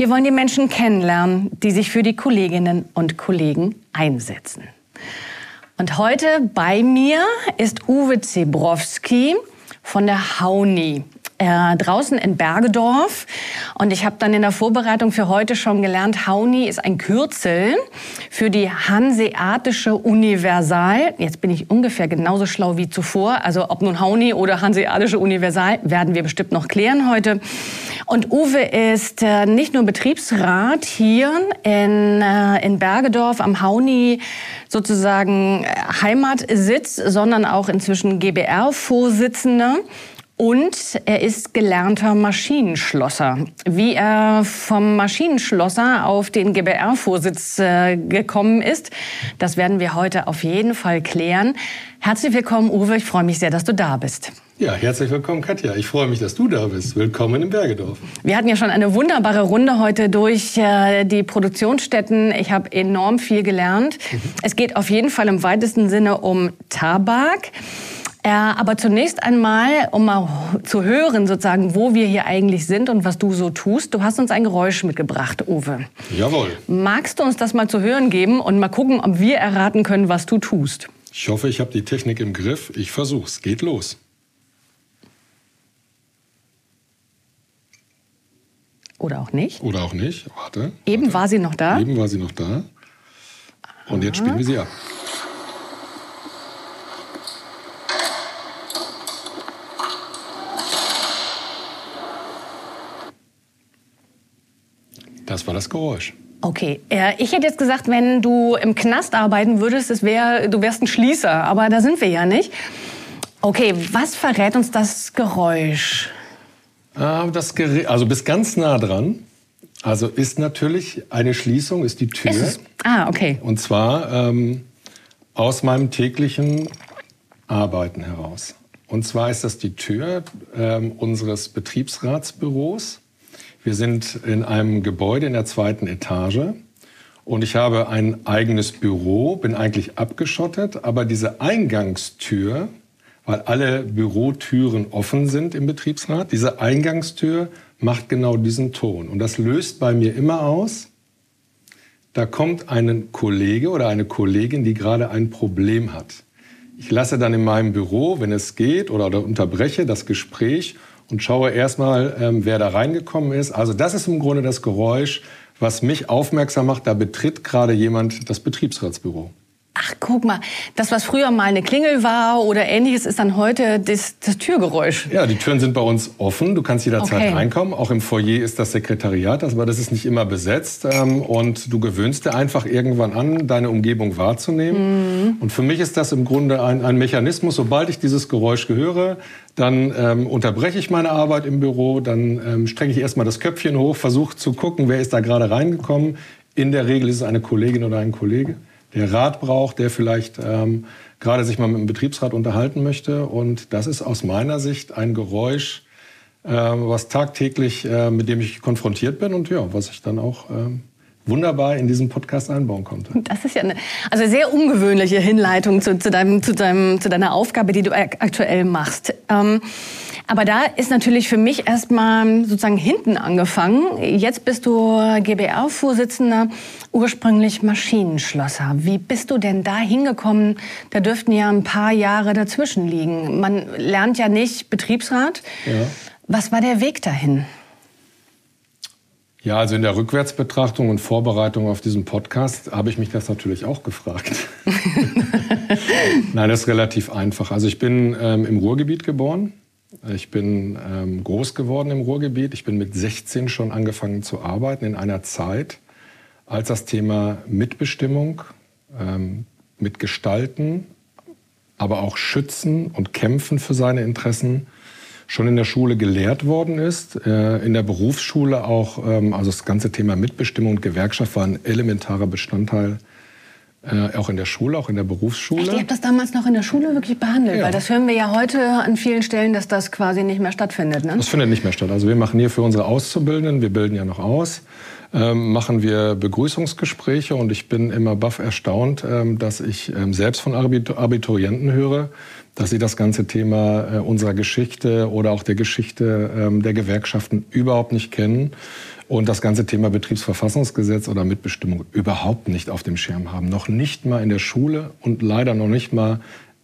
Wir wollen die Menschen kennenlernen, die sich für die Kolleginnen und Kollegen einsetzen. Und heute bei mir ist Uwe Zebrowski von der Hauni äh, draußen in Bergedorf. Und ich habe dann in der Vorbereitung für heute schon gelernt, Hauni ist ein Kürzel für die Hanseatische Universal. Jetzt bin ich ungefähr genauso schlau wie zuvor. Also ob nun Hauni oder Hanseatische Universal, werden wir bestimmt noch klären heute. Und Uwe ist äh, nicht nur Betriebsrat hier in, äh, in Bergedorf am Hauni sozusagen äh, Heimatsitz, sondern auch inzwischen GBR-Vorsitzender. Und er ist gelernter Maschinenschlosser. Wie er vom Maschinenschlosser auf den GBR-Vorsitz äh, gekommen ist, das werden wir heute auf jeden Fall klären. Herzlich willkommen, Uwe. Ich freue mich sehr, dass du da bist. Ja, herzlich willkommen, Katja. Ich freue mich, dass du da bist. Willkommen in Bergedorf. Wir hatten ja schon eine wunderbare Runde heute durch äh, die Produktionsstätten. Ich habe enorm viel gelernt. Mhm. Es geht auf jeden Fall im weitesten Sinne um Tabak. Äh, aber zunächst einmal, um mal zu hören, sozusagen, wo wir hier eigentlich sind und was du so tust. Du hast uns ein Geräusch mitgebracht, Uwe. Jawohl. Magst du uns das mal zu hören geben und mal gucken, ob wir erraten können, was du tust? Ich hoffe, ich habe die Technik im Griff. Ich versuch's. Geht los. Oder auch nicht. Oder auch nicht. Warte. Eben warte. war sie noch da. Eben war sie noch da. Und jetzt spielen wir sie ab. Das war das Geräusch. Okay, ich hätte jetzt gesagt, wenn du im Knast arbeiten würdest, es wär, du wärst ein Schließer, aber da sind wir ja nicht. Okay, was verrät uns das Geräusch? Ah, das Gerät, also bis ganz nah dran. Also ist natürlich eine Schließung, ist die Tür. Ist ah, okay. Und zwar ähm, aus meinem täglichen Arbeiten heraus. Und zwar ist das die Tür ähm, unseres Betriebsratsbüros. Wir sind in einem Gebäude in der zweiten Etage und ich habe ein eigenes Büro, bin eigentlich abgeschottet, aber diese Eingangstür, weil alle Bürotüren offen sind im Betriebsrat, diese Eingangstür macht genau diesen Ton. Und das löst bei mir immer aus, da kommt ein Kollege oder eine Kollegin, die gerade ein Problem hat. Ich lasse dann in meinem Büro, wenn es geht, oder, oder unterbreche das Gespräch und schaue erstmal, ähm, wer da reingekommen ist. Also das ist im Grunde das Geräusch, was mich aufmerksam macht, da betritt gerade jemand das Betriebsratsbüro. Ach, guck mal, das, was früher mal eine Klingel war oder ähnliches, ist dann heute das, das Türgeräusch. Ja, die Türen sind bei uns offen. Du kannst jederzeit okay. reinkommen. Auch im Foyer ist das Sekretariat, aber das ist nicht immer besetzt. Ähm, und du gewöhnst dir einfach irgendwann an, deine Umgebung wahrzunehmen. Mhm. Und für mich ist das im Grunde ein, ein Mechanismus. Sobald ich dieses Geräusch höre, dann ähm, unterbreche ich meine Arbeit im Büro, dann ähm, strecke ich erstmal das Köpfchen hoch, versuche zu gucken, wer ist da gerade reingekommen. In der Regel ist es eine Kollegin oder ein Kollege der Rat braucht, der vielleicht ähm, gerade sich mal mit dem Betriebsrat unterhalten möchte. Und das ist aus meiner Sicht ein Geräusch, äh, was tagtäglich, äh, mit dem ich konfrontiert bin und ja, was ich dann auch äh, wunderbar in diesen Podcast einbauen konnte. Das ist ja eine also sehr ungewöhnliche Hinleitung zu, zu, deinem, zu, deinem, zu deiner Aufgabe, die du aktuell machst. Ähm, aber da ist natürlich für mich erstmal sozusagen hinten angefangen. Jetzt bist du GBR-Vorsitzender, ursprünglich Maschinenschlosser. Wie bist du denn da hingekommen? Da dürften ja ein paar Jahre dazwischen liegen. Man lernt ja nicht Betriebsrat. Ja. Was war der Weg dahin? Ja, also in der Rückwärtsbetrachtung und Vorbereitung auf diesen Podcast habe ich mich das natürlich auch gefragt. Nein, das ist relativ einfach. Also ich bin ähm, im Ruhrgebiet geboren. Ich bin ähm, groß geworden im Ruhrgebiet. Ich bin mit 16 schon angefangen zu arbeiten in einer Zeit, als das Thema Mitbestimmung, ähm, Mitgestalten, aber auch Schützen und Kämpfen für seine Interessen schon in der Schule gelehrt worden ist. Äh, in der Berufsschule auch, ähm, also das ganze Thema Mitbestimmung und Gewerkschaft war ein elementarer Bestandteil äh, auch in der Schule, auch in der Berufsschule. Echt? Ihr habt das damals noch in der Schule wirklich behandelt? Ja. Weil das hören wir ja heute an vielen Stellen, dass das quasi nicht mehr stattfindet. Ne? Das findet nicht mehr statt. Also wir machen hier für unsere Auszubildenden, wir bilden ja noch aus, ähm, machen wir Begrüßungsgespräche und ich bin immer baff erstaunt, ähm, dass ich ähm, selbst von Abiturienten höre, dass sie das ganze Thema äh, unserer Geschichte oder auch der Geschichte ähm, der Gewerkschaften überhaupt nicht kennen und das ganze Thema Betriebsverfassungsgesetz oder Mitbestimmung überhaupt nicht auf dem Schirm haben. Noch nicht mal in der Schule und leider noch nicht mal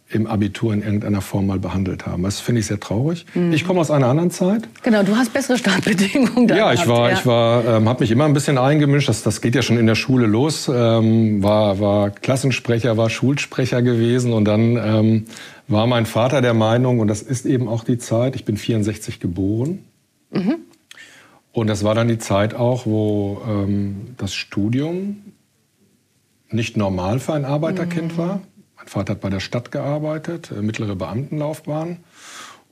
im Abitur in irgendeiner Form mal behandelt haben. Das finde ich sehr traurig. Mhm. Ich komme aus einer anderen Zeit. Genau, du hast bessere Startbedingungen. Ja, ich war, ja. ich war, ähm, habe mich immer ein bisschen eingemischt. Das, das geht ja schon in der Schule los. Ähm, war, war Klassensprecher, war Schulsprecher gewesen und dann ähm, war mein Vater der Meinung und das ist eben auch die Zeit. Ich bin 64 geboren. Mhm. Und das war dann die Zeit auch, wo ähm, das Studium nicht normal für ein Arbeiterkind mhm. war. Mein Vater hat bei der Stadt gearbeitet, äh, mittlere Beamtenlaufbahn.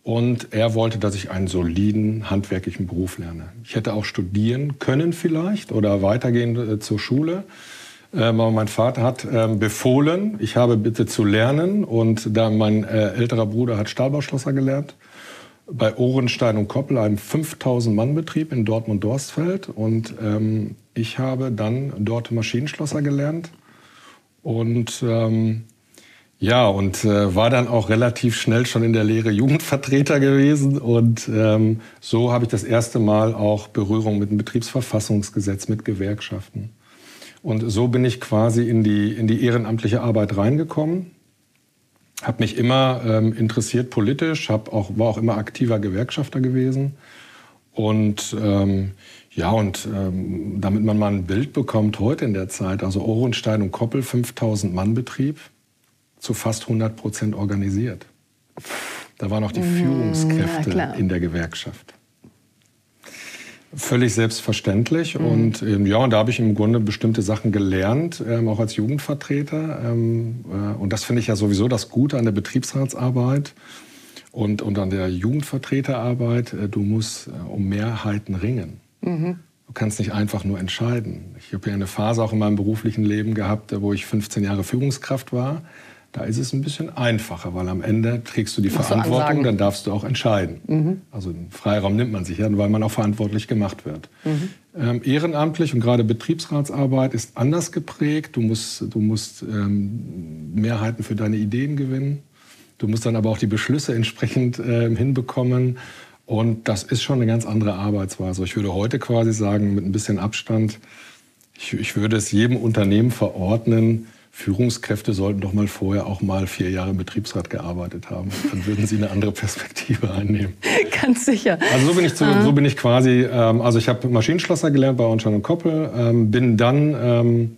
Und er wollte, dass ich einen soliden handwerklichen Beruf lerne. Ich hätte auch studieren können vielleicht oder weitergehen äh, zur Schule. Ähm, aber mein Vater hat ähm, befohlen, ich habe bitte zu lernen. Und da mein äh, älterer Bruder hat Stahlbauschlosser gelernt bei Ohrenstein und Koppel, einem 5000-Mann-Betrieb in Dortmund-Dorstfeld. Und ähm, ich habe dann dort Maschinenschlosser gelernt. Und ähm, ja, und äh, war dann auch relativ schnell schon in der Lehre Jugendvertreter gewesen. Und ähm, so habe ich das erste Mal auch Berührung mit dem Betriebsverfassungsgesetz, mit Gewerkschaften. Und so bin ich quasi in die, in die ehrenamtliche Arbeit reingekommen habe mich immer ähm, interessiert politisch, hab auch, war auch immer aktiver Gewerkschafter gewesen. Und ähm, ja, und ähm, damit man mal ein Bild bekommt heute in der Zeit, also Ohrenstein und Koppel, 5000 Mann Betrieb, zu fast 100 Prozent organisiert. Da waren auch die Führungskräfte in der Gewerkschaft völlig selbstverständlich. Mhm. Und ähm, ja, und da habe ich im Grunde bestimmte Sachen gelernt, ähm, auch als Jugendvertreter. Ähm, äh, und das finde ich ja sowieso das Gute an der Betriebsratsarbeit und, und an der Jugendvertreterarbeit. Äh, du musst äh, um Mehrheiten ringen. Mhm. Du kannst nicht einfach nur entscheiden. Ich habe ja eine Phase auch in meinem beruflichen Leben gehabt, wo ich 15 Jahre Führungskraft war. Da ist es ein bisschen einfacher, weil am Ende trägst du die Machst Verantwortung, du dann darfst du auch entscheiden. Mhm. Also den Freiraum nimmt man sich ja, weil man auch verantwortlich gemacht wird. Mhm. Ähm, ehrenamtlich und gerade Betriebsratsarbeit ist anders geprägt. Du musst, du musst ähm, Mehrheiten für deine Ideen gewinnen. Du musst dann aber auch die Beschlüsse entsprechend äh, hinbekommen. Und das ist schon eine ganz andere Arbeitsweise. Ich würde heute quasi sagen, mit ein bisschen Abstand, ich, ich würde es jedem Unternehmen verordnen, Führungskräfte sollten doch mal vorher auch mal vier Jahre im Betriebsrat gearbeitet haben. Dann würden sie eine andere Perspektive einnehmen. Ganz sicher. Also so bin ich, zu, so bin ich quasi, ähm, also ich habe Maschinenschlosser gelernt bei Ornstein und Koppel, ähm, bin dann ähm,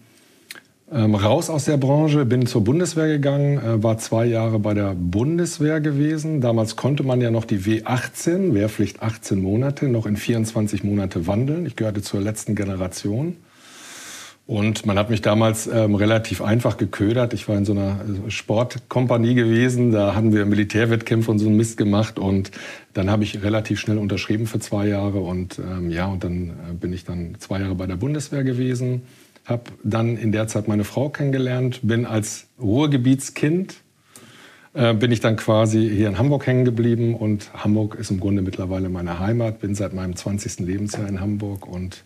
ähm, raus aus der Branche, bin zur Bundeswehr gegangen, äh, war zwei Jahre bei der Bundeswehr gewesen. Damals konnte man ja noch die W18, Wehrpflicht 18 Monate, noch in 24 Monate wandeln. Ich gehörte zur letzten Generation. Und man hat mich damals ähm, relativ einfach geködert. Ich war in so einer äh, Sportkompanie gewesen. Da hatten wir Militärwettkämpfe und so einen Mist gemacht. Und dann habe ich relativ schnell unterschrieben für zwei Jahre. Und ähm, ja, und dann äh, bin ich dann zwei Jahre bei der Bundeswehr gewesen. Habe dann in der Zeit meine Frau kennengelernt. Bin als Ruhrgebietskind äh, bin ich dann quasi hier in Hamburg hängen geblieben. Und Hamburg ist im Grunde mittlerweile meine Heimat. Bin seit meinem 20. Lebensjahr in Hamburg und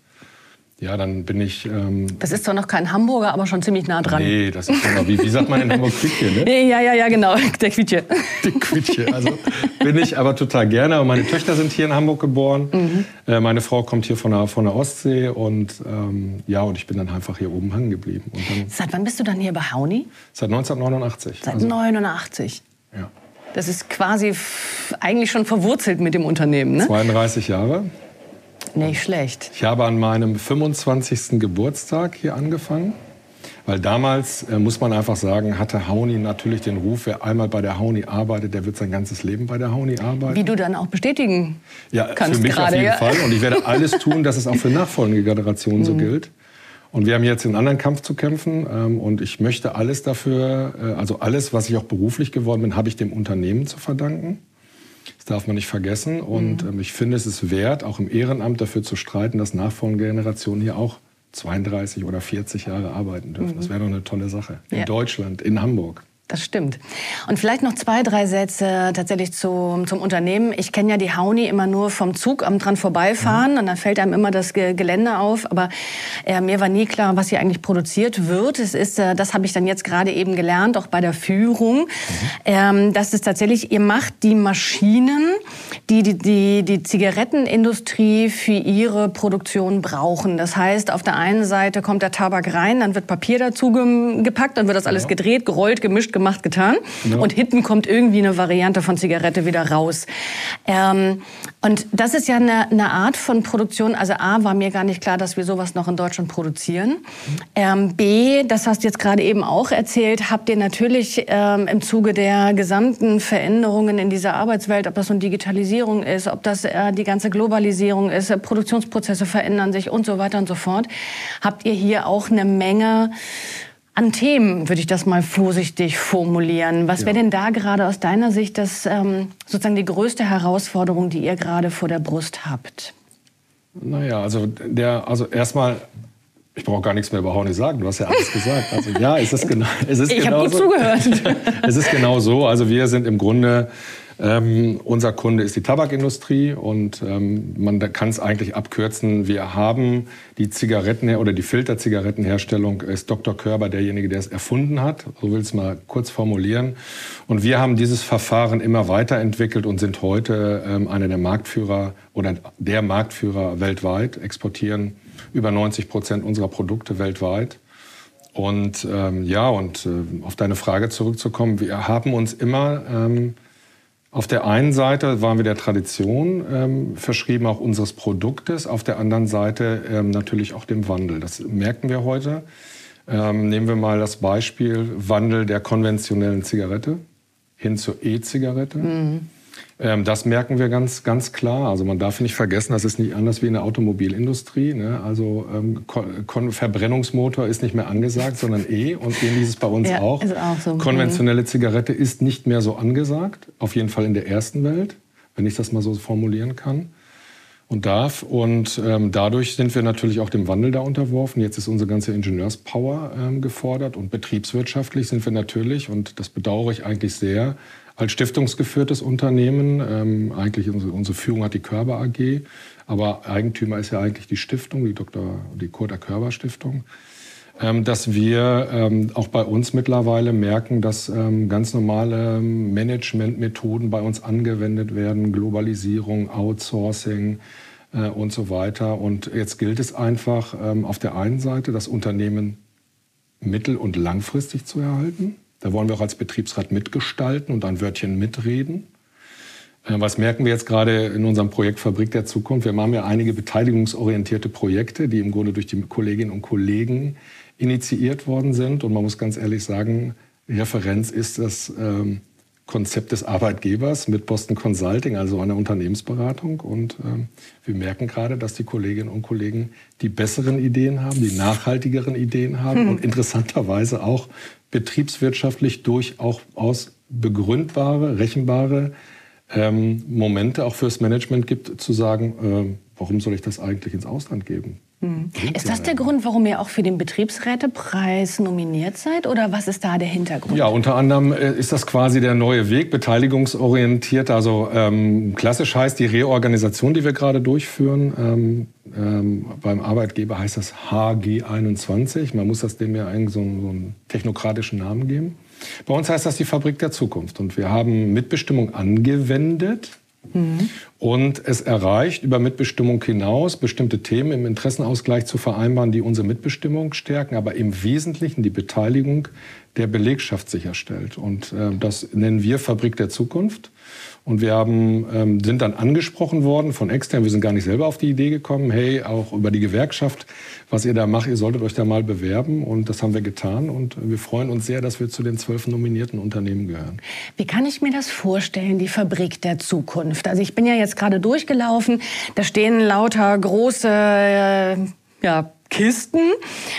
ja, dann bin ich. Ähm, das ist zwar noch kein Hamburger, aber schon ziemlich nah dran. Nee, das ist immer, wie, wie sagt man in Hamburg Quittje, ne? Ja, ja, ja, genau, der Quittje. Der Quittje, also bin ich aber total gerne. Und meine Töchter sind hier in Hamburg geboren. Mhm. Äh, meine Frau kommt hier von der, von der Ostsee und ähm, ja, und ich bin dann einfach hier oben hängen geblieben. seit wann bist du dann hier bei Hauni? Seit 1989. Seit also, 89. Ja. Das ist quasi eigentlich schon verwurzelt mit dem Unternehmen, ne? 32 Jahre. Nicht schlecht. Ich habe an meinem 25. Geburtstag hier angefangen. Weil damals, äh, muss man einfach sagen, hatte Hauni natürlich den Ruf, wer einmal bei der Hauni arbeitet, der wird sein ganzes Leben bei der Hauni arbeiten. Wie du dann auch bestätigen ja, kannst für mich gerade, auf jeden ja. Fall. Und ich werde alles tun, dass es auch für nachfolgende Generationen so mhm. gilt. Und wir haben jetzt einen anderen Kampf zu kämpfen. Ähm, und ich möchte alles dafür, äh, also alles, was ich auch beruflich geworden bin, habe ich dem Unternehmen zu verdanken. Das darf man nicht vergessen. Und mhm. ähm, ich finde, es ist wert, auch im Ehrenamt dafür zu streiten, dass nachfolgende Generationen hier auch 32 oder 40 Jahre arbeiten dürfen. Mhm. Das wäre doch eine tolle Sache. In ja. Deutschland, in Hamburg. Das stimmt. Und vielleicht noch zwei, drei Sätze tatsächlich zu, zum Unternehmen. Ich kenne ja die Hauni immer nur vom Zug am dran vorbeifahren mhm. und dann fällt einem immer das Gelände auf. Aber äh, mir war nie klar, was hier eigentlich produziert wird. Es ist, äh, das habe ich dann jetzt gerade eben gelernt, auch bei der Führung, mhm. ähm, dass es tatsächlich, ihr macht die Maschinen, die die, die die Zigarettenindustrie für ihre Produktion brauchen. Das heißt, auf der einen Seite kommt der Tabak rein, dann wird Papier dazu gepackt, dann wird das alles gedreht, gerollt, gemischt, gemacht, getan. Ja. Und hinten kommt irgendwie eine Variante von Zigarette wieder raus. Ähm, und das ist ja eine, eine, Art von Produktion. Also A, war mir gar nicht klar, dass wir sowas noch in Deutschland produzieren. Ähm, B, das hast du jetzt gerade eben auch erzählt, habt ihr natürlich ähm, im Zuge der gesamten Veränderungen in dieser Arbeitswelt, ob das so eine Digitalisierung ist, ob das äh, die ganze Globalisierung ist, äh, Produktionsprozesse verändern sich und so weiter und so fort, habt ihr hier auch eine Menge an Themen, würde ich das mal vorsichtig formulieren. Was ja. wäre denn da gerade aus deiner Sicht das, ähm, sozusagen die größte Herausforderung, die ihr gerade vor der Brust habt? Naja, also, der, also erstmal ich brauche gar nichts mehr über Horny sagen. Du hast ja alles gesagt. Also ja, es ist genau. Es ist ich habe gut zugehört. es ist genau so. Also wir sind im Grunde ähm, unser Kunde ist die Tabakindustrie und ähm, man kann es eigentlich abkürzen. Wir haben die Zigaretten oder die Filterzigarettenherstellung ist Dr. Körber derjenige, der es erfunden hat. So will es mal kurz formulieren. Und wir haben dieses Verfahren immer weiterentwickelt und sind heute ähm, einer der Marktführer oder der Marktführer weltweit, exportieren über 90 Prozent unserer Produkte weltweit. Und ähm, ja, und äh, auf deine Frage zurückzukommen, wir haben uns immer ähm, auf der einen Seite waren wir der Tradition ähm, verschrieben, auch unseres Produktes, auf der anderen Seite ähm, natürlich auch dem Wandel. Das merken wir heute. Ähm, nehmen wir mal das Beispiel Wandel der konventionellen Zigarette hin zur E-Zigarette. Mhm. Ähm, das merken wir ganz, ganz klar. Also man darf nicht vergessen, das ist nicht anders wie in der Automobilindustrie. Ne? Also ähm, Verbrennungsmotor ist nicht mehr angesagt, sondern E und ähnlich ist es bei uns ja, auch. auch so. Konventionelle Zigarette ist nicht mehr so angesagt, auf jeden Fall in der ersten Welt, wenn ich das mal so formulieren kann und darf. Und ähm, dadurch sind wir natürlich auch dem Wandel da unterworfen. Jetzt ist unsere ganze Ingenieurspower ähm, gefordert und betriebswirtschaftlich sind wir natürlich, und das bedauere ich eigentlich sehr, als stiftungsgeführtes Unternehmen. Ähm, eigentlich unsere, unsere, Führung hat die Körber AG, aber Eigentümer ist ja eigentlich die Stiftung, die Dr. die Kurta Körber Stiftung. Ähm, dass wir ähm, auch bei uns mittlerweile merken, dass ähm, ganz normale Managementmethoden bei uns angewendet werden, Globalisierung, Outsourcing äh, und so weiter. Und jetzt gilt es einfach auf der einen Seite, das Unternehmen mittel- und langfristig zu erhalten da wollen wir auch als Betriebsrat mitgestalten und ein Wörtchen mitreden. Äh, was merken wir jetzt gerade in unserem Projekt Fabrik der Zukunft? Wir haben ja einige beteiligungsorientierte Projekte, die im Grunde durch die Kolleginnen und Kollegen initiiert worden sind. Und man muss ganz ehrlich sagen, Referenz ist das ähm, Konzept des Arbeitgebers mit Boston Consulting, also einer Unternehmensberatung. Und ähm, wir merken gerade, dass die Kolleginnen und Kollegen die besseren Ideen haben, die nachhaltigeren Ideen haben hm. und interessanterweise auch betriebswirtschaftlich durchaus begründbare, rechenbare ähm, Momente auch fürs Management gibt, zu sagen, äh, warum soll ich das eigentlich ins Ausland geben? Hm. Ist das der Grund, warum ihr auch für den Betriebsrätepreis nominiert seid? Oder was ist da der Hintergrund? Ja, unter anderem äh, ist das quasi der neue Weg, beteiligungsorientiert. Also ähm, klassisch heißt die Reorganisation, die wir gerade durchführen. Ähm, ähm, beim Arbeitgeber heißt das HG21. Man muss das dem ja eigentlich so, so einen technokratischen Namen geben. Bei uns heißt das die Fabrik der Zukunft. Und wir haben Mitbestimmung angewendet Und es erreicht über Mitbestimmung hinaus, bestimmte Themen im Interessenausgleich zu vereinbaren, die unsere Mitbestimmung stärken, aber im Wesentlichen die Beteiligung der Belegschaft sicherstellt. Und äh, das nennen wir Fabrik der Zukunft. Und wir haben, ähm, sind dann angesprochen worden von extern. Wir sind gar nicht selber auf die Idee gekommen, hey, auch über die Gewerkschaft, was ihr da macht, ihr solltet euch da mal bewerben. Und das haben wir getan. Und wir freuen uns sehr, dass wir zu den zwölf nominierten Unternehmen gehören. Wie kann ich mir das vorstellen, die Fabrik der Zukunft? Also ich bin ja jetzt gerade durchgelaufen. Da stehen lauter große, äh, ja, Kisten,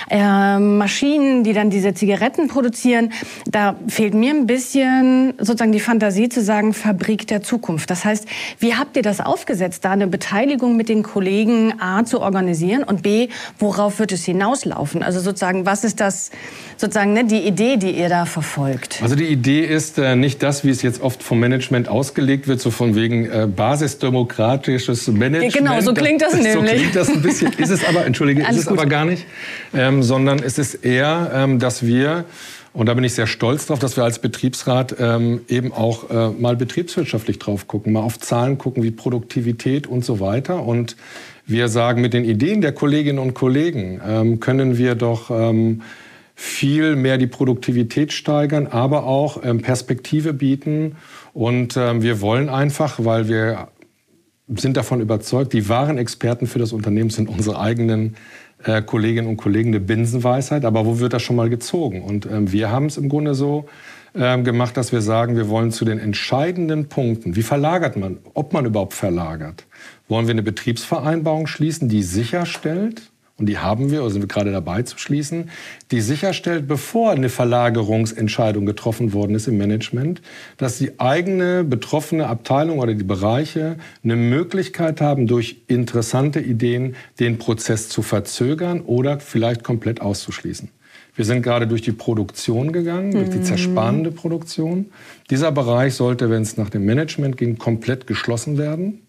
äh, Maschinen, die dann diese Zigaretten produzieren. Da fehlt mir ein bisschen sozusagen die Fantasie zu sagen, Fabrik der Zukunft. Das heißt, wie habt ihr das aufgesetzt, da eine Beteiligung mit den Kollegen A zu organisieren und B, worauf wird es hinauslaufen? Also sozusagen, was ist das sozusagen ne, die Idee, die ihr da verfolgt? Also die Idee ist äh, nicht das, wie es jetzt oft vom Management ausgelegt wird, so von wegen äh, basisdemokratisches Management. Genau, so klingt das, das nämlich. So klingt das ein bisschen. Ist es aber, entschuldige, ist es gut. Aber gar nicht, ähm, sondern es ist eher, ähm, dass wir und da bin ich sehr stolz drauf, dass wir als Betriebsrat ähm, eben auch äh, mal betriebswirtschaftlich drauf gucken, mal auf Zahlen gucken, wie Produktivität und so weiter. Und wir sagen, mit den Ideen der Kolleginnen und Kollegen ähm, können wir doch ähm, viel mehr die Produktivität steigern, aber auch ähm, Perspektive bieten. Und ähm, wir wollen einfach, weil wir sind davon überzeugt, die wahren Experten für das Unternehmen sind unsere eigenen äh, Kolleginnen und Kollegen, eine Binsenweisheit. Aber wo wird das schon mal gezogen? Und ähm, wir haben es im Grunde so ähm, gemacht, dass wir sagen, wir wollen zu den entscheidenden Punkten, wie verlagert man, ob man überhaupt verlagert, wollen wir eine Betriebsvereinbarung schließen, die sicherstellt, und die haben wir, oder sind wir gerade dabei zu schließen, die sicherstellt, bevor eine Verlagerungsentscheidung getroffen worden ist im Management, dass die eigene betroffene Abteilung oder die Bereiche eine Möglichkeit haben, durch interessante Ideen den Prozess zu verzögern oder vielleicht komplett auszuschließen. Wir sind gerade durch die Produktion gegangen, durch die mhm. zersparende Produktion. Dieser Bereich sollte, wenn es nach dem Management ging, komplett geschlossen werden.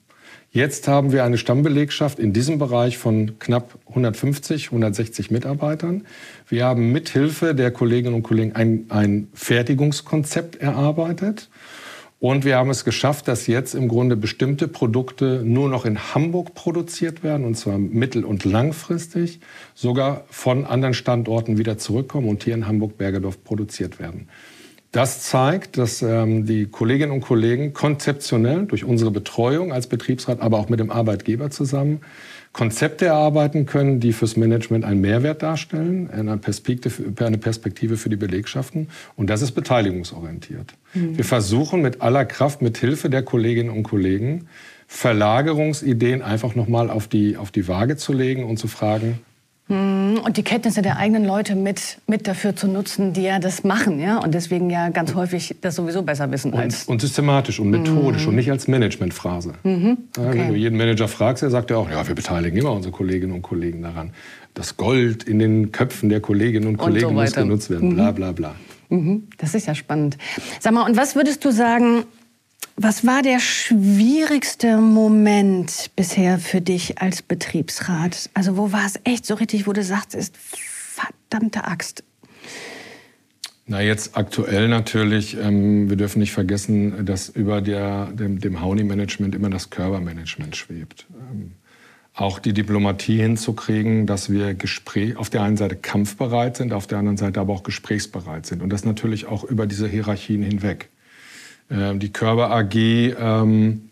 Jetzt haben wir eine Stammbelegschaft in diesem Bereich von knapp 150, 160 Mitarbeitern. Wir haben mithilfe der Kolleginnen und Kollegen ein, ein Fertigungskonzept erarbeitet. Und wir haben es geschafft, dass jetzt im Grunde bestimmte Produkte nur noch in Hamburg produziert werden, und zwar mittel- und langfristig, sogar von anderen Standorten wieder zurückkommen und hier in Hamburg-Bergedorf produziert werden. Das zeigt, dass ähm, die Kolleginnen und Kollegen konzeptionell durch unsere Betreuung als Betriebsrat, aber auch mit dem Arbeitgeber zusammen Konzepte erarbeiten können, die fürs Management einen Mehrwert darstellen, eine Perspektive, für die Belegschaften. Und das ist beteiligungsorientiert. Mhm. Wir versuchen mit aller Kraft, mit Hilfe der Kolleginnen und Kollegen, Verlagerungsideen einfach nochmal auf die, auf die Waage zu legen und zu fragen, und die Kenntnisse der eigenen Leute mit, mit dafür zu nutzen, die ja das machen, ja, und deswegen ja ganz häufig das sowieso besser wissen als. Und, und systematisch und methodisch mhm. und nicht als Managementphrase. Mhm. Okay. Wenn du jeden Manager fragst, er sagt ja auch, ja, wir beteiligen immer unsere Kolleginnen und Kollegen daran. Das Gold in den Köpfen der Kolleginnen und Kollegen und so muss genutzt werden, mhm. bla bla bla. Mhm. Das ist ja spannend. Sag mal, und was würdest du sagen, was war der schwierigste Moment bisher für dich als Betriebsrat? Also wo war es echt so richtig, wo du sagst, ist verdammte Axt? Na, jetzt aktuell natürlich, ähm, wir dürfen nicht vergessen, dass über der, dem, dem Hauni-Management immer das Körpermanagement schwebt. Ähm, auch die Diplomatie hinzukriegen, dass wir Gespräch, auf der einen Seite kampfbereit sind, auf der anderen Seite aber auch gesprächsbereit sind. Und das natürlich auch über diese Hierarchien hinweg. Ähm, die Körper AG ähm,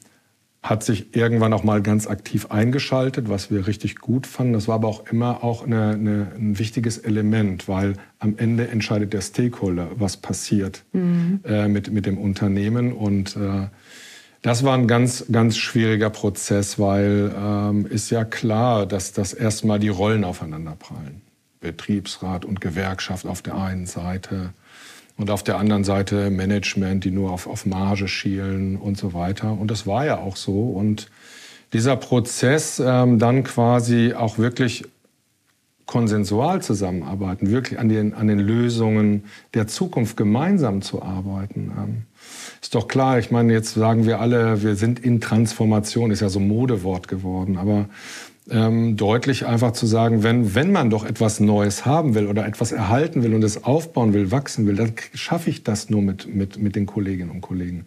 hat sich irgendwann auch mal ganz aktiv eingeschaltet, was wir richtig gut fanden. Das war aber auch immer auch eine, eine, ein wichtiges Element, weil am Ende entscheidet der Stakeholder, was passiert mhm. äh, mit, mit dem Unternehmen. Und äh, das war ein ganz, ganz schwieriger Prozess, weil ähm, ist ja klar, dass das erstmal die Rollen aufeinanderprallen. Betriebsrat und Gewerkschaft auf der einen Seite, und auf der anderen Seite Management, die nur auf, auf Marge schielen und so weiter. Und das war ja auch so. Und dieser Prozess ähm, dann quasi auch wirklich konsensual zusammenarbeiten, wirklich an den, an den Lösungen der Zukunft gemeinsam zu arbeiten. Ähm, ist doch klar, ich meine, jetzt sagen wir alle, wir sind in Transformation, ist ja so ein Modewort geworden, aber ähm, deutlich einfach zu sagen, wenn, wenn man doch etwas Neues haben will oder etwas erhalten will und es aufbauen will, wachsen will, dann schaffe ich das nur mit, mit, mit den Kolleginnen und Kollegen.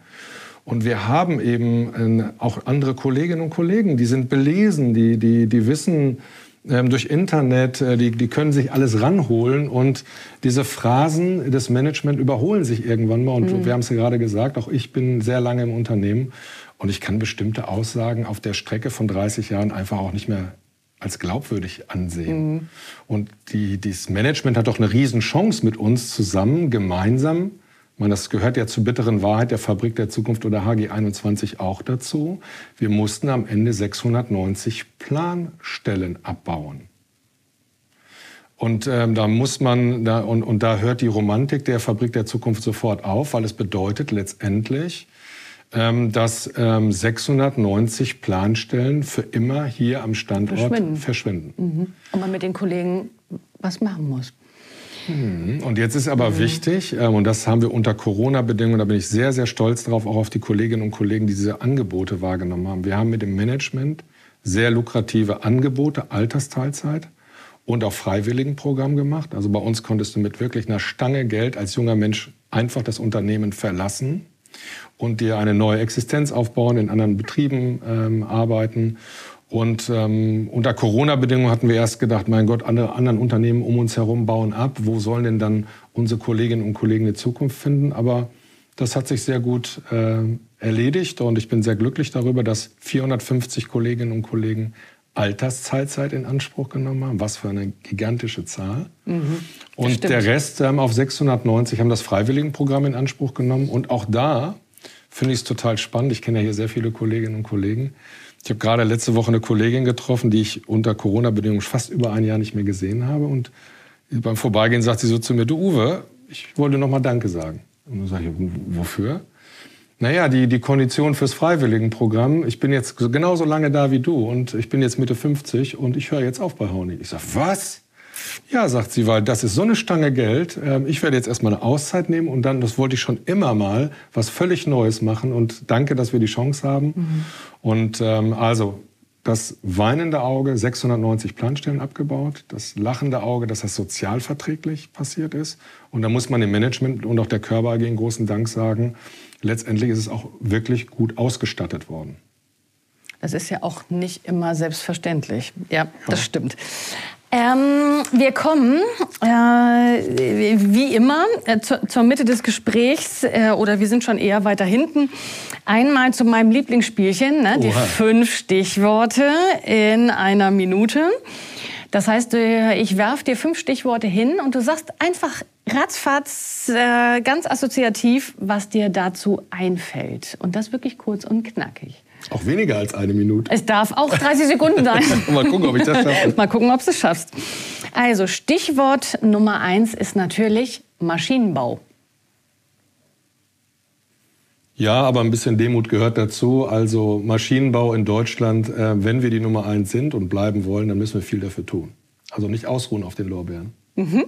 Und wir haben eben äh, auch andere Kolleginnen und Kollegen, die sind belesen, die, die, die wissen ähm, durch Internet, äh, die, die können sich alles ranholen und diese Phrasen des Management überholen sich irgendwann mal. Und mhm. wir haben es ja gerade gesagt, auch ich bin sehr lange im Unternehmen und ich kann bestimmte Aussagen auf der Strecke von 30 Jahren einfach auch nicht mehr als glaubwürdig ansehen. Mhm. Und die, dieses Management hat doch eine Riesenchance mit uns zusammen, gemeinsam. Ich meine, das gehört ja zur bitteren Wahrheit der Fabrik der Zukunft oder HG21 auch dazu. Wir mussten am Ende 690 Planstellen abbauen. Und ähm, da muss man, da, und, und da hört die Romantik der Fabrik der Zukunft sofort auf, weil es bedeutet letztendlich, dass ähm, 690 Planstellen für immer hier am Standort verschwinden. verschwinden. Mhm. Und man mit den Kollegen was machen muss. Mhm. Und jetzt ist aber mhm. wichtig, ähm, und das haben wir unter Corona-Bedingungen, da bin ich sehr, sehr stolz darauf, auch auf die Kolleginnen und Kollegen, die diese Angebote wahrgenommen haben. Wir haben mit dem Management sehr lukrative Angebote, Altersteilzeit und auch Freiwilligenprogramm gemacht. Also bei uns konntest du mit wirklich einer Stange Geld als junger Mensch einfach das Unternehmen verlassen und dir eine neue Existenz aufbauen, in anderen Betrieben ähm, arbeiten. Und ähm, unter Corona-Bedingungen hatten wir erst gedacht, mein Gott, andere anderen Unternehmen um uns herum bauen ab. Wo sollen denn dann unsere Kolleginnen und Kollegen eine Zukunft finden? Aber das hat sich sehr gut äh, erledigt und ich bin sehr glücklich darüber, dass 450 Kolleginnen und Kollegen Altersteilzeit in Anspruch genommen haben. Was für eine gigantische Zahl. Mhm, und stimmt. der Rest ähm, auf 690 haben das Freiwilligenprogramm in Anspruch genommen. Und auch da finde ich es total spannend. Ich kenne ja hier sehr viele Kolleginnen und Kollegen. Ich habe gerade letzte Woche eine Kollegin getroffen, die ich unter Corona-Bedingungen fast über ein Jahr nicht mehr gesehen habe. Und beim Vorbeigehen sagt sie so zu mir, du Uwe, ich wollte noch mal Danke sagen. Und dann sage ich, wofür? Naja, die, die Kondition fürs Freiwilligenprogramm. Ich bin jetzt genauso lange da wie du und ich bin jetzt Mitte 50 und ich höre jetzt auf bei Hauni. Ich sage, was? Ja, sagt sie, weil das ist so eine Stange Geld. Ähm, ich werde jetzt erstmal eine Auszeit nehmen und dann, das wollte ich schon immer mal, was völlig Neues machen. Und danke, dass wir die Chance haben. Mhm. Und ähm, also das weinende Auge, 690 Planstellen abgebaut. Das lachende Auge, dass das sozialverträglich passiert ist. Und da muss man dem Management und auch der Körper AG einen großen Dank sagen. Letztendlich ist es auch wirklich gut ausgestattet worden. Das ist ja auch nicht immer selbstverständlich. Ja, das ja. stimmt. Ähm, wir kommen, äh, wie immer, äh, zu, zur Mitte des Gesprächs, äh, oder wir sind schon eher weiter hinten. Einmal zu meinem Lieblingsspielchen, ne, die fünf Stichworte in einer Minute. Das heißt, ich werfe dir fünf Stichworte hin und du sagst einfach ratzfatz, äh, ganz assoziativ, was dir dazu einfällt. Und das wirklich kurz und knackig. Auch weniger als eine Minute. Es darf auch 30 Sekunden sein. Mal gucken, ob ich das schaffe. Mal gucken, ob du es schaffst. Also Stichwort Nummer eins ist natürlich Maschinenbau. Ja, aber ein bisschen Demut gehört dazu. Also Maschinenbau in Deutschland, äh, wenn wir die Nummer eins sind und bleiben wollen, dann müssen wir viel dafür tun. Also nicht ausruhen auf den Lorbeeren. Mhm.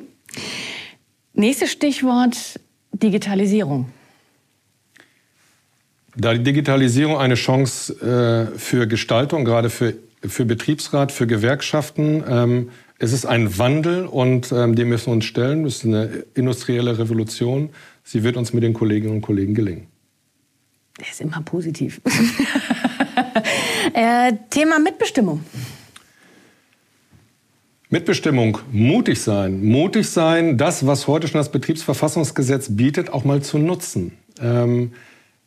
Nächstes Stichwort Digitalisierung. Da die Digitalisierung eine Chance äh, für Gestaltung, gerade für, für Betriebsrat, für Gewerkschaften, ähm, es ist ein Wandel und ähm, dem müssen wir uns stellen. Es ist eine industrielle Revolution. Sie wird uns mit den Kolleginnen und Kollegen gelingen. Der ist immer positiv. äh, Thema Mitbestimmung. Mitbestimmung, mutig sein. Mutig sein, das, was heute schon das Betriebsverfassungsgesetz bietet, auch mal zu nutzen. Ähm,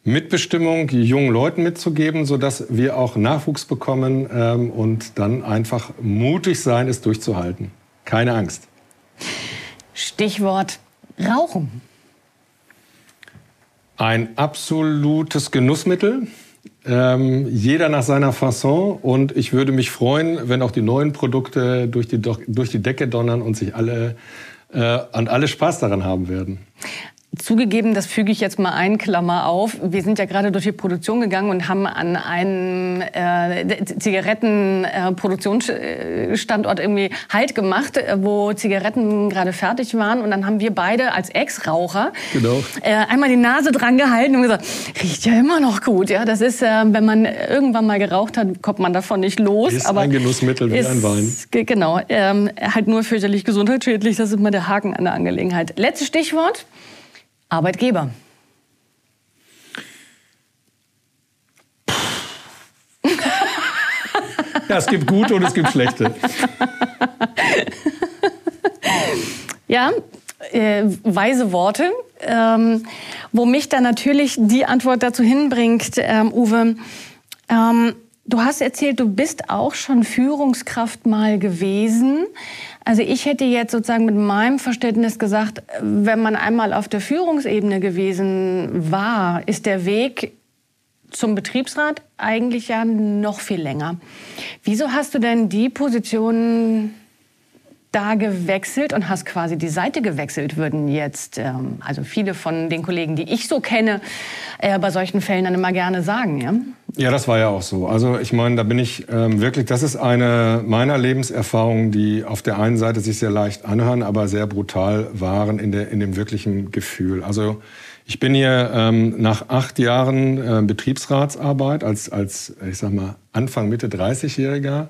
Mitbestimmung jungen Leuten mitzugeben, sodass wir auch Nachwuchs bekommen ähm, und dann einfach mutig sein, es durchzuhalten. Keine Angst. Stichwort Rauchen. Ein absolutes Genussmittel. Ähm, jeder nach seiner Fasson. Und ich würde mich freuen, wenn auch die neuen Produkte durch die, durch die Decke donnern und sich alle äh, und alle Spaß daran haben werden. Zugegeben, das füge ich jetzt mal ein, Klammer auf. Wir sind ja gerade durch die Produktion gegangen und haben an einem äh, Zigarettenproduktionsstandort äh, irgendwie Halt gemacht, äh, wo Zigaretten gerade fertig waren. Und dann haben wir beide als Ex-Raucher genau. äh, einmal die Nase dran gehalten und gesagt, riecht ja immer noch gut. Ja, das ist, äh, wenn man irgendwann mal geraucht hat, kommt man davon nicht los. Ist aber ein Genussmittel wie ist, ein Wein. Genau, ähm, halt nur fürchterlich gesundheitsschädlich. Das ist immer der Haken an der Angelegenheit. Letztes Stichwort. Arbeitgeber. Ja, es gibt gute und es gibt schlechte. Ja, äh, weise Worte. Ähm, wo mich dann natürlich die Antwort dazu hinbringt, ähm, Uwe. Ähm, du hast erzählt, du bist auch schon Führungskraft mal gewesen. Also ich hätte jetzt sozusagen mit meinem Verständnis gesagt, wenn man einmal auf der Führungsebene gewesen war, ist der Weg zum Betriebsrat eigentlich ja noch viel länger. Wieso hast du denn die Position da gewechselt und hast quasi die Seite gewechselt, würden jetzt, ähm, also viele von den Kollegen, die ich so kenne, äh, bei solchen Fällen dann immer gerne sagen, ja? Ja, das war ja auch so. Also ich meine, da bin ich ähm, wirklich, das ist eine meiner Lebenserfahrungen, die auf der einen Seite sich sehr leicht anhören, aber sehr brutal waren in, der, in dem wirklichen Gefühl. Also ich bin hier ähm, nach acht Jahren äh, Betriebsratsarbeit als, als, ich sag mal, Anfang, Mitte 30-Jähriger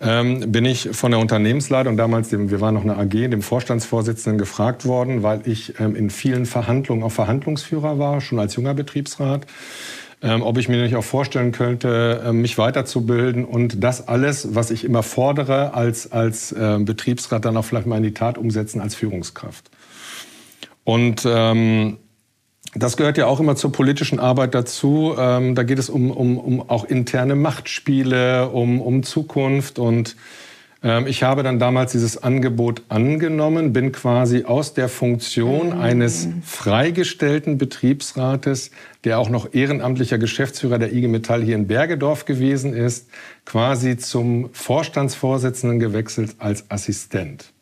ähm, bin ich von der Unternehmensleitung damals, dem, wir waren noch eine AG, dem Vorstandsvorsitzenden gefragt worden, weil ich ähm, in vielen Verhandlungen auch Verhandlungsführer war, schon als junger Betriebsrat, ähm, ob ich mir nicht auch vorstellen könnte, äh, mich weiterzubilden und das alles, was ich immer fordere, als, als äh, Betriebsrat dann auch vielleicht mal in die Tat umsetzen als Führungskraft. Und ähm, das gehört ja auch immer zur politischen Arbeit dazu. Ähm, da geht es um, um, um auch interne Machtspiele, um, um Zukunft. Und ähm, ich habe dann damals dieses Angebot angenommen, bin quasi aus der Funktion mhm. eines freigestellten Betriebsrates, der auch noch ehrenamtlicher Geschäftsführer der IG Metall hier in Bergedorf gewesen ist, quasi zum Vorstandsvorsitzenden gewechselt als Assistent.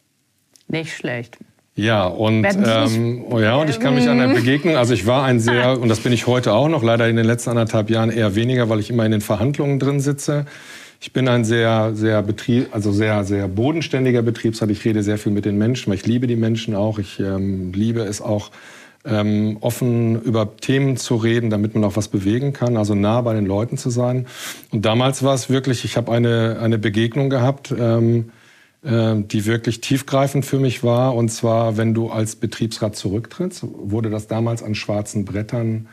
Nicht schlecht. Ja, und, ähm, oh ja, und ich kann mich an eine Begegnung, also ich war ein sehr, und das bin ich heute auch noch, leider in den letzten anderthalb Jahren eher weniger, weil ich immer in den Verhandlungen drin sitze. Ich bin ein sehr, sehr Betrieb, also sehr, sehr bodenständiger Betriebsrat. Ich rede sehr viel mit den Menschen, weil ich liebe die Menschen auch. Ich ähm, liebe es auch, ähm, offen über Themen zu reden, damit man auch was bewegen kann, also nah bei den Leuten zu sein. Und damals war es wirklich, ich habe eine, eine Begegnung gehabt, ähm, ähm, die wirklich tiefgreifend für mich war. Und zwar, wenn du als Betriebsrat zurücktrittst, wurde das damals an schwarzen Brettern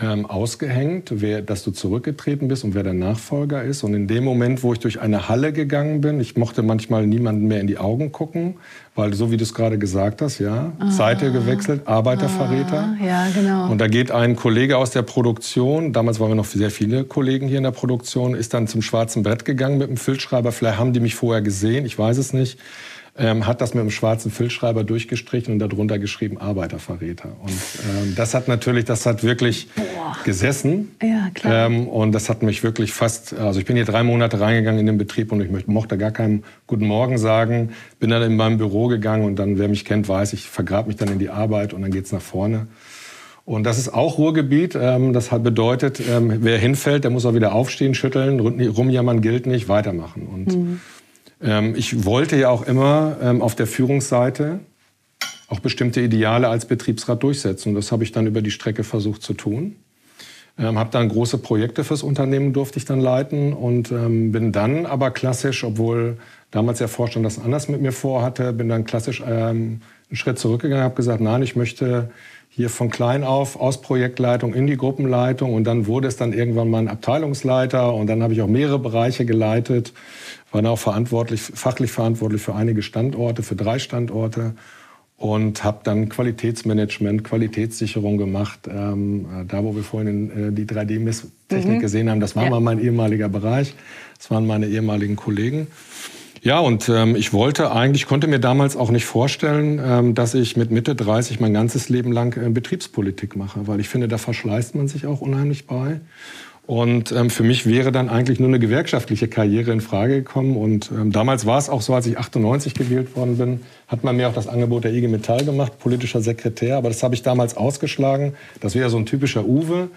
ähm, ausgehängt, wer, dass du zurückgetreten bist und wer der Nachfolger ist. Und in dem Moment, wo ich durch eine Halle gegangen bin, ich mochte manchmal niemanden mehr in die Augen gucken, weil so wie du es gerade gesagt hast, ja, ah. Seite gewechselt, Arbeiterverräter. Ah, ja, genau. Und da geht ein Kollege aus der Produktion, damals waren wir noch sehr viele Kollegen hier in der Produktion, ist dann zum schwarzen Brett gegangen mit dem Filzschreiber. Vielleicht haben die mich vorher gesehen, ich weiß es nicht ähm, hat das mit einem schwarzen Filzschreiber durchgestrichen und darunter geschrieben Arbeiterverräter. Und ähm, das hat natürlich, das hat wirklich Boah. gesessen. Ja, klar. Ähm, und das hat mich wirklich fast, also ich bin hier drei Monate reingegangen in den Betrieb und ich mochte gar keinen Guten Morgen sagen. Bin dann in meinem Büro gegangen und dann, wer mich kennt, weiß, ich vergrab mich dann in die Arbeit und dann geht's nach vorne. Und das ist auch Ruhrgebiet. Ähm, das hat bedeutet, ähm, wer hinfällt, der muss auch wieder aufstehen, schütteln, rumjammern gilt nicht, weitermachen. Und mhm. Ähm, ich wollte ja auch immer ähm, auf der Führungsseite auch bestimmte Ideale als Betriebsrat durchsetzen. Und das habe ich dann über die Strecke versucht zu tun. Ähm, habe dann große Projekte fürs Unternehmen durfte ich dann leiten und ähm, bin dann aber klassisch, obwohl damals der Vorstand das anders mit mir vorhatte, bin dann klassisch ähm, einen Schritt zurückgegangen, habe gesagt, nein, ich möchte hier von klein auf aus Projektleitung in die Gruppenleitung und dann wurde es dann irgendwann mal ein Abteilungsleiter und dann habe ich auch mehrere Bereiche geleitet, war dann auch verantwortlich, fachlich verantwortlich für einige Standorte, für drei Standorte und habe dann Qualitätsmanagement, Qualitätssicherung gemacht. Ähm, da, wo wir vorhin äh, die 3D-Messtechnik mhm. gesehen haben, das war ja. mal mein ehemaliger Bereich, das waren meine ehemaligen Kollegen. Ja, und ähm, ich wollte eigentlich, konnte mir damals auch nicht vorstellen, ähm, dass ich mit Mitte 30 mein ganzes Leben lang äh, Betriebspolitik mache, weil ich finde, da verschleißt man sich auch unheimlich bei. Und ähm, für mich wäre dann eigentlich nur eine gewerkschaftliche Karriere in Frage gekommen. Und ähm, damals war es auch so, als ich 98 gewählt worden bin, hat man mir auch das Angebot der IG Metall gemacht, politischer Sekretär. Aber das habe ich damals ausgeschlagen. Das wäre so ein typischer Uwe.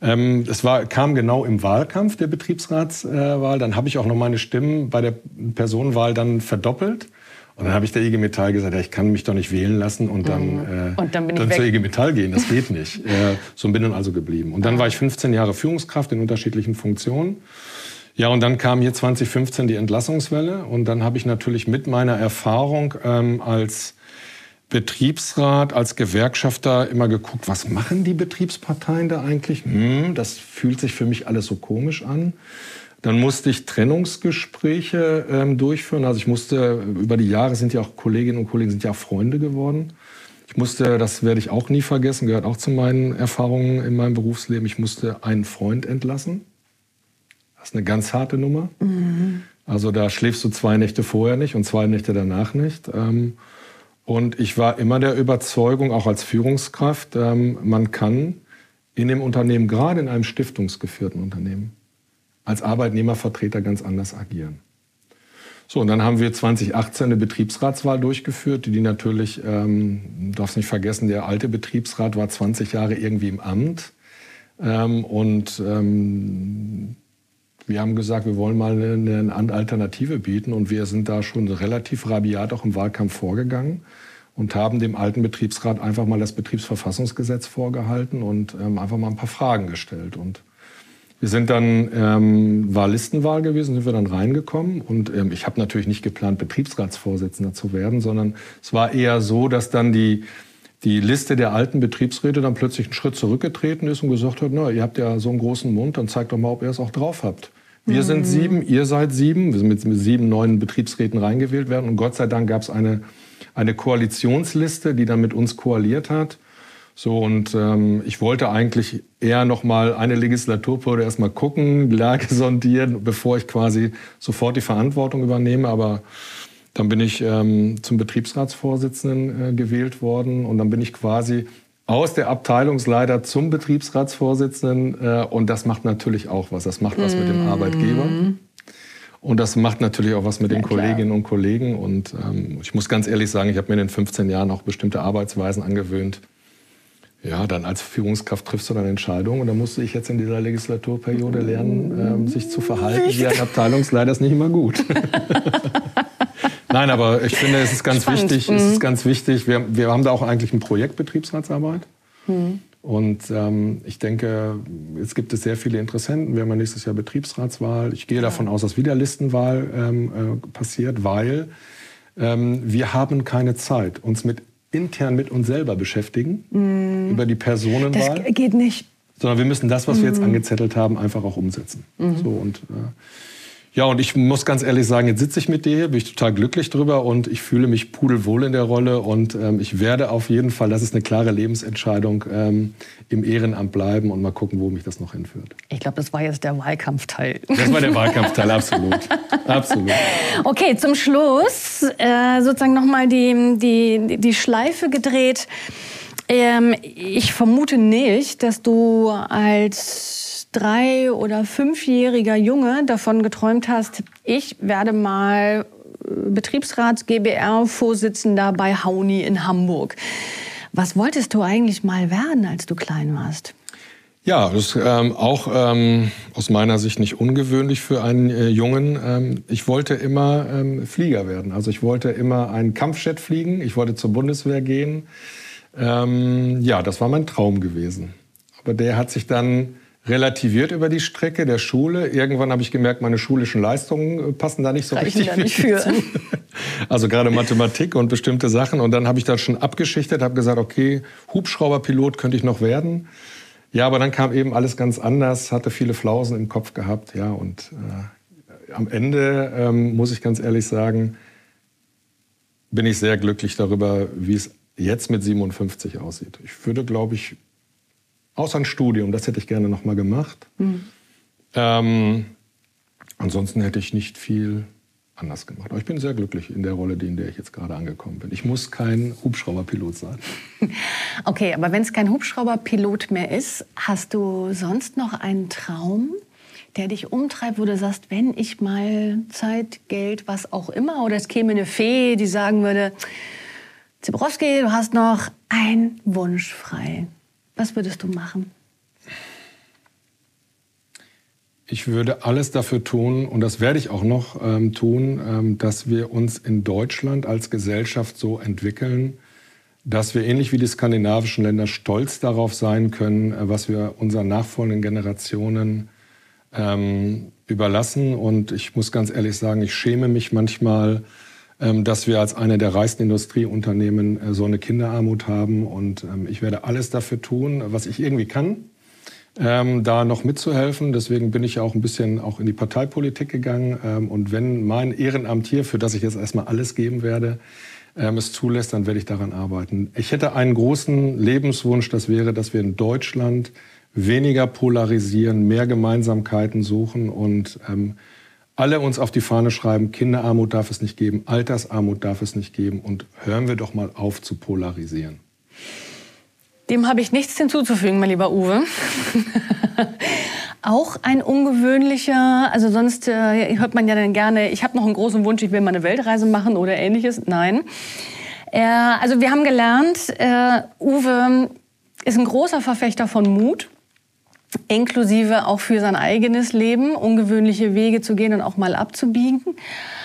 Ähm, es war, kam genau im Wahlkampf der Betriebsratswahl. Äh, dann habe ich auch noch meine Stimmen bei der Personenwahl dann verdoppelt. Und dann habe ich der IG Metall gesagt, ja, ich kann mich doch nicht wählen lassen und dann, mhm. äh, und dann, dann zur IG Metall gehen. Das geht nicht. äh, so bin dann also geblieben. Und dann ah. war ich 15 Jahre Führungskraft in unterschiedlichen Funktionen. Ja, und dann kam hier 2015 die Entlassungswelle. Und dann habe ich natürlich mit meiner Erfahrung ähm, als Betriebsrat, als Gewerkschafter immer geguckt, was machen die Betriebsparteien da eigentlich? Hm, das fühlt sich für mich alles so komisch an. Dann musste ich Trennungsgespräche ähm, durchführen. Also ich musste, über die Jahre sind ja auch Kolleginnen und Kollegen sind ja auch Freunde geworden. Ich musste, das werde ich auch nie vergessen, gehört auch zu meinen Erfahrungen in meinem Berufsleben, ich musste einen Freund entlassen. Das ist eine ganz harte Nummer. Mhm. Also da schläfst du zwei Nächte vorher nicht und zwei Nächte danach nicht. Ähm, und ich war immer der Überzeugung, auch als Führungskraft, ähm, man kann in dem Unternehmen, gerade in einem stiftungsgeführten Unternehmen, als Arbeitnehmervertreter ganz anders agieren. So, und dann haben wir 2018 eine Betriebsratswahl durchgeführt, die, natürlich, ähm, darfst nicht vergessen, der alte Betriebsrat war 20 Jahre irgendwie im Amt. Ähm, und ähm, wir haben gesagt, wir wollen mal eine, eine Alternative bieten und wir sind da schon relativ rabiat auch im Wahlkampf vorgegangen und haben dem alten Betriebsrat einfach mal das Betriebsverfassungsgesetz vorgehalten und ähm, einfach mal ein paar Fragen gestellt. Und wir sind dann, ähm, war Listenwahl gewesen, sind wir dann reingekommen und ähm, ich habe natürlich nicht geplant, Betriebsratsvorsitzender zu werden, sondern es war eher so, dass dann die, die Liste der alten Betriebsräte dann plötzlich einen Schritt zurückgetreten ist und gesagt hat, na, ihr habt ja so einen großen Mund, dann zeigt doch mal, ob ihr es auch drauf habt. Wir mhm. sind sieben, ihr seid sieben, wir sind mit, mit sieben neuen Betriebsräten reingewählt werden und Gott sei Dank gab es eine, eine Koalitionsliste, die dann mit uns koaliert hat. So, und ähm, ich wollte eigentlich eher noch mal eine Legislaturperiode erstmal gucken, die Lage sondieren, bevor ich quasi sofort die Verantwortung übernehme. Aber dann bin ich ähm, zum Betriebsratsvorsitzenden äh, gewählt worden und dann bin ich quasi aus der Abteilungsleiter zum Betriebsratsvorsitzenden. Äh, und das macht natürlich auch was. Das macht was mm. mit dem Arbeitgeber. Und das macht natürlich auch was mit den Kolleginnen und Kollegen. Und ähm, ich muss ganz ehrlich sagen, ich habe mir in den 15 Jahren auch bestimmte Arbeitsweisen angewöhnt, ja, dann als Führungskraft triffst du dann Entscheidungen und da musste ich jetzt in dieser Legislaturperiode lernen, ähm, sich zu verhalten wie ein Abteilungsleiter ist nicht immer gut. Nein, aber ich finde, es ist ganz Spannend. wichtig. Mhm. Es ist ganz wichtig. Wir, wir haben da auch eigentlich ein Projekt Betriebsratsarbeit. Mhm. Und ähm, ich denke, jetzt gibt es sehr viele Interessenten. Wir haben ja nächstes Jahr Betriebsratswahl. Ich gehe ja. davon aus, dass wieder Listenwahl ähm, äh, passiert, weil ähm, wir haben keine Zeit, uns mit intern mit uns selber beschäftigen, mm. über die Personenwahl. Das geht nicht. Sondern wir müssen das, was mm. wir jetzt mm. angezettelt haben, einfach auch umsetzen. Mm. So, und äh, ja, und ich muss ganz ehrlich sagen, jetzt sitze ich mit dir hier, bin ich total glücklich drüber und ich fühle mich pudelwohl in der Rolle und ähm, ich werde auf jeden Fall, das ist eine klare Lebensentscheidung, ähm, im Ehrenamt bleiben und mal gucken, wo mich das noch hinführt. Ich glaube, das war jetzt der Wahlkampfteil. Das war der Wahlkampfteil, absolut. absolut. Okay, zum Schluss äh, sozusagen nochmal die, die, die Schleife gedreht. Ähm, ich vermute nicht, dass du als drei- oder fünfjähriger Junge davon geträumt hast, ich werde mal äh, Betriebsrats GBR-Vorsitzender bei Hauni in Hamburg. Was wolltest du eigentlich mal werden, als du klein warst? Ja, das ist ähm, auch ähm, aus meiner Sicht nicht ungewöhnlich für einen äh, Jungen. Ähm, ich wollte immer ähm, Flieger werden. Also ich wollte immer einen Kampfjet fliegen. Ich wollte zur Bundeswehr gehen. Ähm, ja, das war mein Traum gewesen. Aber der hat sich dann relativiert über die Strecke der Schule. Irgendwann habe ich gemerkt, meine schulischen Leistungen äh, passen da nicht so Reichen richtig nicht für. Zu. Also gerade Mathematik und bestimmte Sachen. Und dann habe ich das schon abgeschichtet, habe gesagt, okay, Hubschrauberpilot könnte ich noch werden. Ja, aber dann kam eben alles ganz anders, hatte viele Flausen im Kopf gehabt. Ja, und äh, am Ende ähm, muss ich ganz ehrlich sagen, bin ich sehr glücklich darüber, wie es jetzt mit 57 aussieht. Ich würde, glaube ich, Außer ein Studium, das hätte ich gerne noch mal gemacht. Mhm. Ähm, ansonsten hätte ich nicht viel anders gemacht. Aber ich bin sehr glücklich in der Rolle, in der ich jetzt gerade angekommen bin. Ich muss kein Hubschrauberpilot sein. Okay, aber wenn es kein Hubschrauberpilot mehr ist, hast du sonst noch einen Traum, der dich umtreibt, wo du sagst, wenn ich mal Zeit, Geld, was auch immer, oder es käme eine Fee, die sagen würde, Zebrowski, du hast noch einen Wunsch frei. Was würdest du machen? Ich würde alles dafür tun, und das werde ich auch noch ähm, tun, ähm, dass wir uns in Deutschland als Gesellschaft so entwickeln, dass wir ähnlich wie die skandinavischen Länder stolz darauf sein können, äh, was wir unseren nachfolgenden Generationen ähm, überlassen. Und ich muss ganz ehrlich sagen, ich schäme mich manchmal, dass wir als eine der reichsten Industrieunternehmen äh, so eine Kinderarmut haben. Und ähm, ich werde alles dafür tun, was ich irgendwie kann, ähm, da noch mitzuhelfen. Deswegen bin ich ja auch ein bisschen auch in die Parteipolitik gegangen. und wenn mein Ehrenamt hier, für das ich jetzt erstmal alles geben werde, es zulässt, dann werde ich daran arbeiten. Ich hätte einen großen Lebenswunsch, das wäre, dass wir in Deutschland weniger polarisieren, mehr Gemeinsamkeiten suchen und ähm, alle uns auf die Fahne schreiben, Kinderarmut darf es nicht geben, Altersarmut darf es nicht geben und hören wir doch mal auf zu polarisieren. Dem habe ich nichts hinzuzufügen, mein lieber Uwe. Auch ein ungewöhnlicher, also sonst äh, hört man ja dann gerne, ich habe noch einen großen Wunsch, ich will mal eine Weltreise machen oder ähnliches. Nein. Äh, also wir haben gelernt, äh, Uwe ist ein großer Verfechter von Mut inklusive auch für sein eigenes Leben, ungewöhnliche Wege zu gehen und auch mal abzubiegen.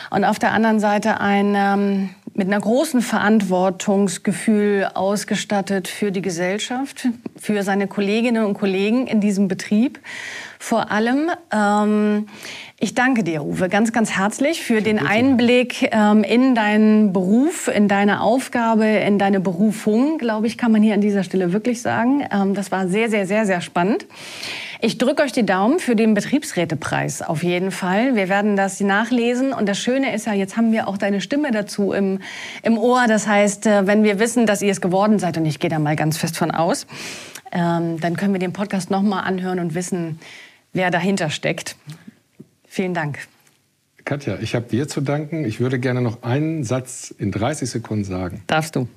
Und auf der anderen Seite ein ähm, mit einer großen Verantwortungsgefühl ausgestattet für die Gesellschaft, für seine Kolleginnen und Kollegen in diesem Betrieb. Vor allem, ähm, ich danke dir, Uwe, ganz, ganz herzlich für den Einblick ähm, in deinen Beruf, in deine Aufgabe, in deine Berufung, glaube ich, kann man hier an dieser Stelle wirklich sagen. Ähm, das war sehr, sehr, sehr, sehr spannend. Ich drücke euch die Daumen für den Betriebsrätepreis auf jeden Fall. Wir werden das nachlesen. Und das Schöne ist ja, jetzt haben wir auch deine Stimme dazu im, im Ohr. Das heißt, äh, wenn wir wissen, dass ihr es geworden seid, und ich gehe da mal ganz fest von aus, ähm, dann können wir den Podcast nochmal anhören und wissen, wer dahinter steckt. Vielen Dank. Katja, ich habe dir zu danken. Ich würde gerne noch einen Satz in 30 Sekunden sagen. Darfst du.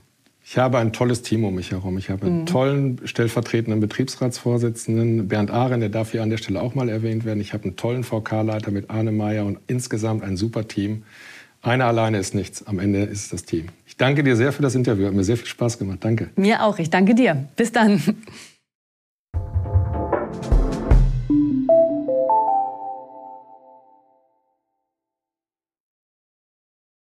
Ich habe ein tolles Team um mich herum. Ich habe einen mhm. tollen stellvertretenden Betriebsratsvorsitzenden, Bernd Ahren, der darf hier an der Stelle auch mal erwähnt werden. Ich habe einen tollen VK-Leiter mit Arne Meyer und insgesamt ein super Team. Einer alleine ist nichts. Am Ende ist es das Team. Ich danke dir sehr für das Interview. Hat mir sehr viel Spaß gemacht. Danke. Mir auch. Ich danke dir. Bis dann.